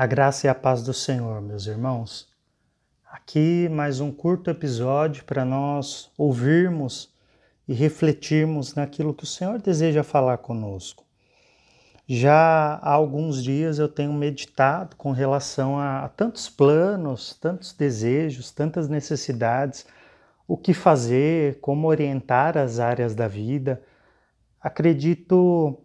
A graça e a paz do Senhor, meus irmãos. Aqui mais um curto episódio para nós ouvirmos e refletirmos naquilo que o Senhor deseja falar conosco. Já há alguns dias eu tenho meditado com relação a, tantos planos, tantos desejos, tantas necessidades, o que fazer, como orientar as áreas da vida. Acredito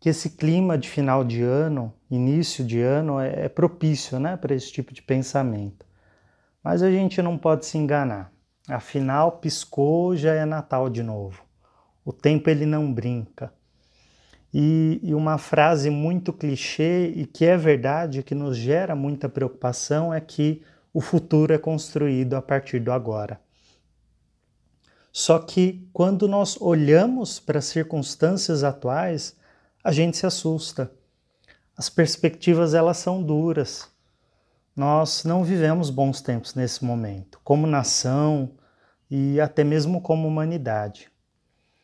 que esse clima de final de ano, início de ano, é, é propício né, para esse tipo de pensamento. Mas a gente não pode se enganar. Afinal, piscou, já é Natal de novo. O tempo ele não brinca. E, e uma frase muito clichê e que é verdade, que nos gera muita preocupação, é que o futuro é construído a partir do agora. Só que quando nós olhamos para as circunstâncias atuais, a gente se assusta. As perspectivas elas são duras. Nós não vivemos bons tempos nesse momento, como nação e até mesmo como humanidade.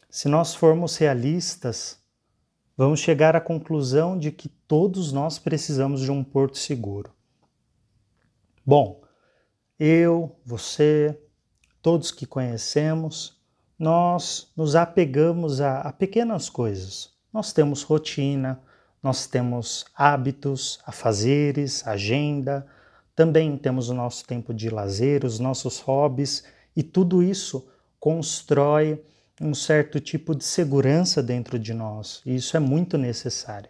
Se nós formos realistas, vamos chegar à conclusão de que todos nós precisamos de um porto seguro. Bom, eu, você, todos que conhecemos, nós nos apegamos a, a pequenas coisas nós temos rotina, nós temos hábitos, afazeres, agenda, também temos o nosso tempo de lazer, os nossos hobbies, e tudo isso constrói um certo tipo de segurança dentro de nós, e isso é muito necessário.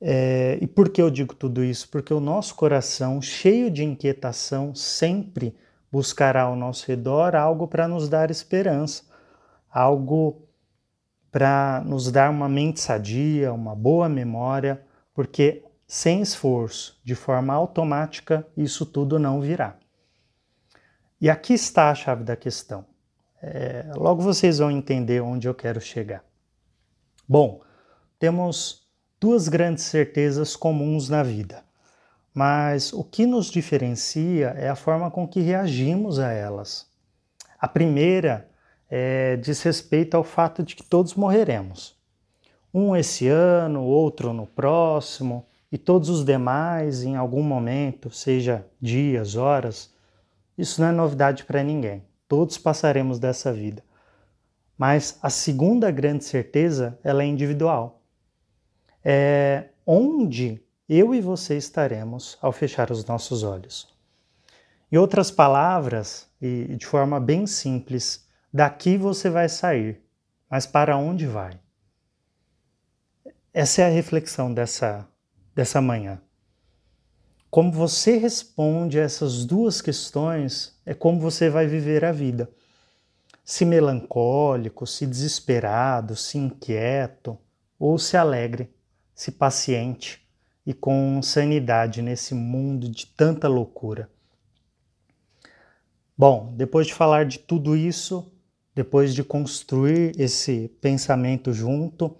É, e por que eu digo tudo isso? Porque o nosso coração, cheio de inquietação, sempre buscará ao nosso redor algo para nos dar esperança, algo para nos dar uma mente sadia, uma boa memória, porque sem esforço, de forma automática, isso tudo não virá. E aqui está a chave da questão. É, logo vocês vão entender onde eu quero chegar. Bom, temos duas grandes certezas comuns na vida, mas o que nos diferencia é a forma com que reagimos a elas. A primeira é, diz respeito ao fato de que todos morreremos. Um esse ano, outro no próximo, e todos os demais em algum momento, seja dias, horas. Isso não é novidade para ninguém. Todos passaremos dessa vida. Mas a segunda grande certeza, ela é individual. É onde eu e você estaremos ao fechar os nossos olhos. Em outras palavras, e de forma bem simples, Daqui você vai sair, mas para onde vai? Essa é a reflexão dessa, dessa manhã. Como você responde a essas duas questões é como você vai viver a vida. Se melancólico, se desesperado, se inquieto, ou se alegre, se paciente e com sanidade nesse mundo de tanta loucura. Bom, depois de falar de tudo isso, depois de construir esse pensamento junto,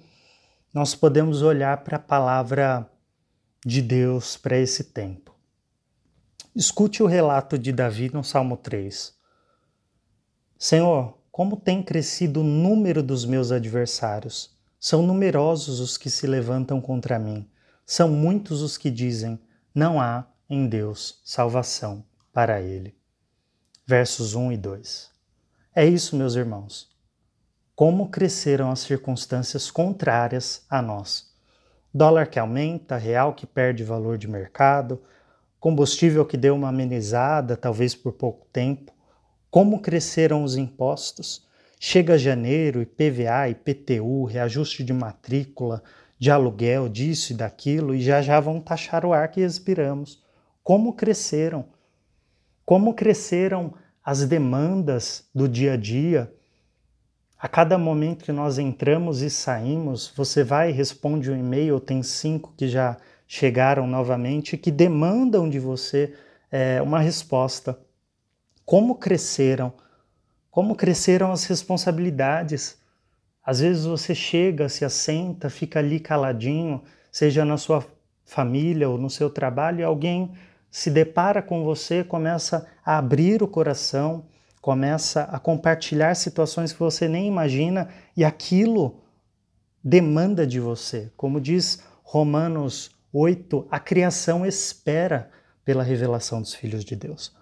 nós podemos olhar para a palavra de Deus para esse tempo. Escute o relato de Davi no Salmo 3. Senhor, como tem crescido o número dos meus adversários. São numerosos os que se levantam contra mim. São muitos os que dizem: não há em Deus salvação para ele. Versos 1 e 2. É isso, meus irmãos. Como cresceram as circunstâncias contrárias a nós. Dólar que aumenta, real que perde valor de mercado, combustível que deu uma amenizada, talvez por pouco tempo. Como cresceram os impostos? Chega janeiro, IPVA, IPTU, reajuste de matrícula, de aluguel, disso e daquilo, e já já vão taxar o ar que respiramos. Como cresceram? Como cresceram as demandas do dia a dia. A cada momento que nós entramos e saímos, você vai e responde um e-mail, tem cinco que já chegaram novamente, que demandam de você é, uma resposta. Como cresceram? Como cresceram as responsabilidades? Às vezes você chega, se assenta, fica ali caladinho, seja na sua família ou no seu trabalho, e alguém se depara com você, começa a abrir o coração, começa a compartilhar situações que você nem imagina e aquilo demanda de você. Como diz Romanos 8, a criação espera pela revelação dos filhos de Deus.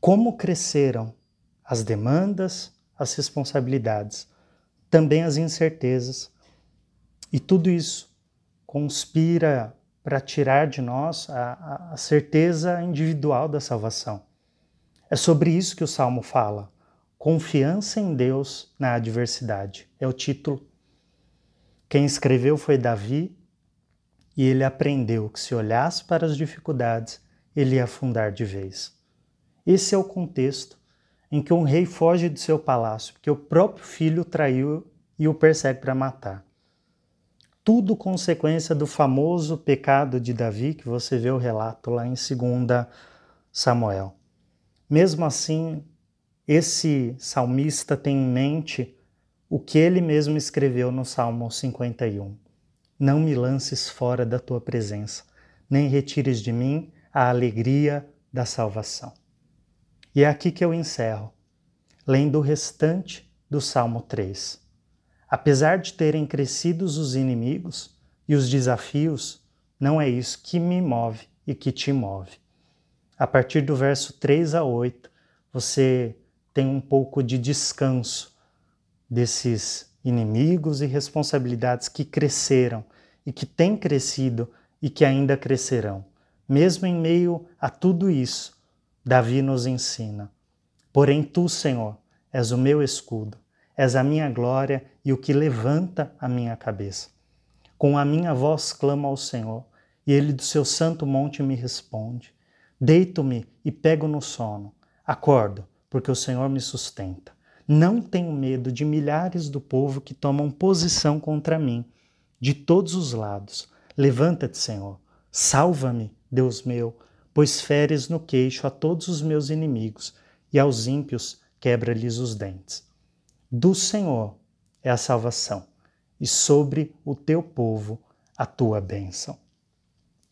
Como cresceram as demandas, as responsabilidades, também as incertezas, e tudo isso conspira para tirar de nós a, a certeza individual da salvação. É sobre isso que o Salmo fala. Confiança em Deus na adversidade. É o título. Quem escreveu foi Davi, e ele aprendeu que se olhasse para as dificuldades, ele ia afundar de vez. Esse é o contexto em que um rei foge de seu palácio, porque o próprio filho o traiu e o persegue para matar. Tudo consequência do famoso pecado de Davi, que você vê o relato lá em 2 Samuel. Mesmo assim, esse salmista tem em mente o que ele mesmo escreveu no Salmo 51. Não me lances fora da tua presença, nem retires de mim a alegria da salvação. E é aqui que eu encerro, lendo o restante do Salmo 3. Apesar de terem crescido os inimigos e os desafios, não é isso que me move e que te move. A partir do verso 3 a 8, você tem um pouco de descanso desses inimigos e responsabilidades que cresceram e que têm crescido e que ainda crescerão. Mesmo em meio a tudo isso, Davi nos ensina: Porém, tu, Senhor, és o meu escudo, és a minha glória e o que levanta a minha cabeça. Com a minha voz clamo ao Senhor, e ele do seu santo monte me responde. Deito-me e pego no sono. Acordo, porque o Senhor me sustenta. Não tenho medo de milhares do povo que tomam posição contra mim, de todos os lados. Levanta-te, Senhor. Salva-me, Deus meu, pois feres no queixo a todos os meus inimigos e aos ímpios quebra-lhes os dentes. Do Senhor é a salvação, e sobre o teu povo a tua bênção.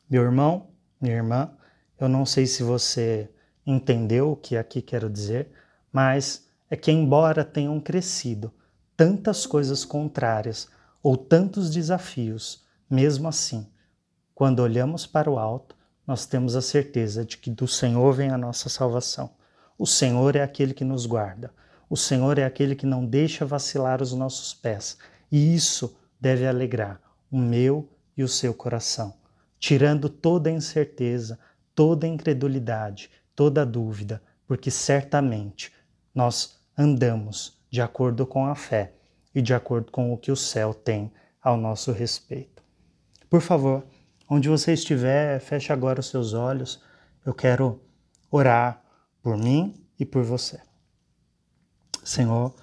Meu irmão, minha irmã, eu não sei se você entendeu o que aqui quero dizer, mas é que, embora tenham crescido tantas coisas contrárias ou tantos desafios, mesmo assim, quando olhamos para o alto, nós temos a certeza de que do Senhor vem a nossa salvação. O Senhor é aquele que nos guarda. O Senhor é aquele que não deixa vacilar os nossos pés. E isso deve alegrar o meu e o seu coração, tirando toda incerteza, toda incredulidade, toda dúvida, porque certamente nós andamos de acordo com a fé e de acordo com o que o céu tem ao nosso respeito. Por favor, onde você estiver, feche agora os seus olhos. Eu quero orar por mim e por você. Senhor,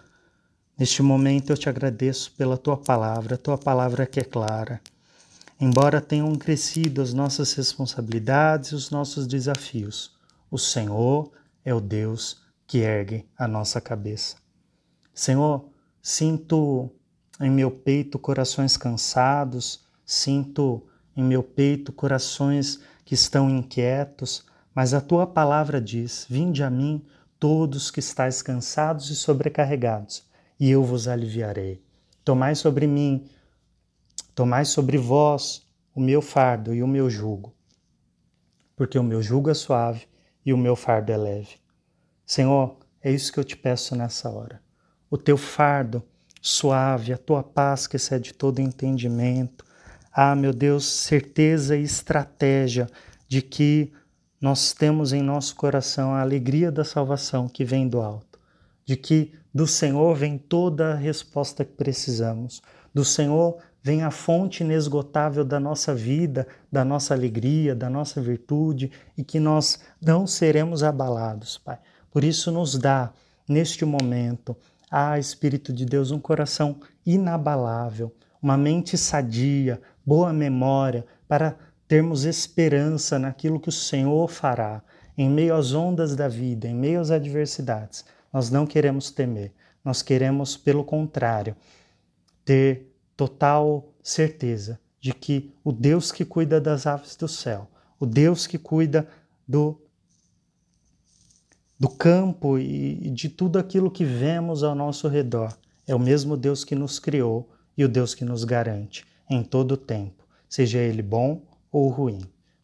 neste momento eu te agradeço pela tua palavra, tua palavra que é clara Embora tenham crescido as nossas responsabilidades e os nossos desafios, o Senhor é o Deus que ergue a nossa cabeça. Senhor, sinto em meu peito corações cansados, sinto em meu peito corações que estão inquietos, mas a tua palavra diz: Vinde a mim, todos que estáis cansados e sobrecarregados, e eu vos aliviarei. Tomai sobre mim Tomai sobre vós o meu fardo e o meu jugo, porque o meu jugo é suave e o meu fardo é leve. Senhor, é isso que eu te peço nessa hora. O teu fardo suave, a tua paz que excede todo entendimento. Ah, meu Deus, certeza e estratégia de que nós temos em nosso coração a alegria da salvação que vem do alto, de que do Senhor vem toda a resposta que precisamos. Do Senhor vem a fonte inesgotável da nossa vida, da nossa alegria, da nossa virtude e que nós não seremos abalados, Pai. Por isso, nos dá, neste momento, a Espírito de Deus, um coração inabalável, uma mente sadia, boa memória, para termos esperança naquilo que o Senhor fará em meio às ondas da vida, em meio às adversidades. Nós não queremos temer, nós queremos, pelo contrário, ter total certeza de que o Deus que cuida das aves do céu, o Deus que cuida do, do campo e de tudo aquilo que vemos ao nosso redor, é o mesmo Deus que nos criou e o Deus que nos garante em todo o tempo, seja ele bom ou ruim.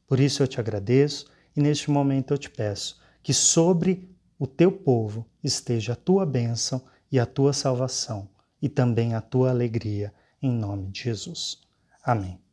Por isso eu te agradeço e neste momento eu te peço que sobre o teu povo esteja a tua bênção e a tua salvação e também a tua alegria, em nome de Jesus. Amém.